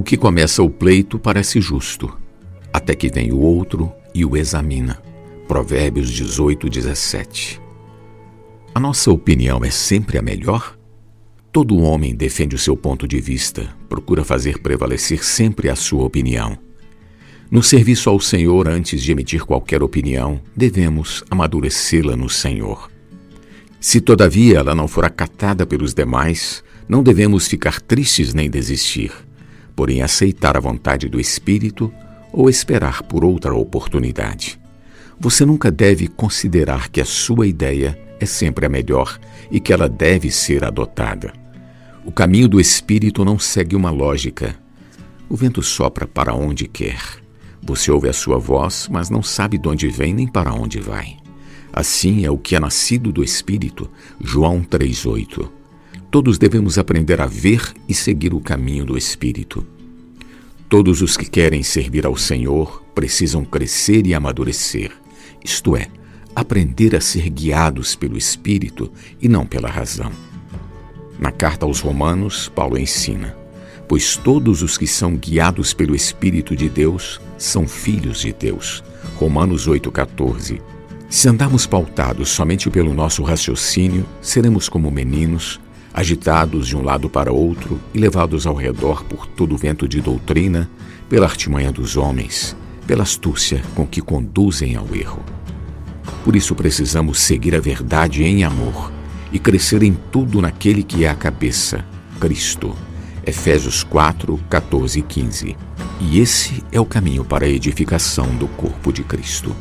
O que começa o pleito parece justo, até que vem o outro e o examina. Provérbios 18, 17. A nossa opinião é sempre a melhor? Todo homem defende o seu ponto de vista, procura fazer prevalecer sempre a sua opinião. No serviço ao Senhor, antes de emitir qualquer opinião, devemos amadurecê-la no Senhor. Se todavia ela não for acatada pelos demais, não devemos ficar tristes nem desistir porém aceitar a vontade do Espírito ou esperar por outra oportunidade. Você nunca deve considerar que a sua ideia é sempre a melhor e que ela deve ser adotada. O caminho do Espírito não segue uma lógica. O vento sopra para onde quer. Você ouve a sua voz, mas não sabe de onde vem nem para onde vai. Assim é o que é nascido do Espírito. João 3,8. Todos devemos aprender a ver e seguir o caminho do Espírito. Todos os que querem servir ao Senhor precisam crescer e amadurecer, isto é, aprender a ser guiados pelo Espírito e não pela razão. Na carta aos Romanos, Paulo ensina: Pois todos os que são guiados pelo Espírito de Deus são filhos de Deus. Romanos 8,14. Se andarmos pautados somente pelo nosso raciocínio, seremos como meninos agitados de um lado para outro e levados ao redor por todo o vento de doutrina, pela artimanha dos homens, pela astúcia com que conduzem ao erro. Por isso precisamos seguir a verdade em amor e crescer em tudo naquele que é a cabeça, Cristo. Efésios 4, 14 e 15. E esse é o caminho para a edificação do corpo de Cristo.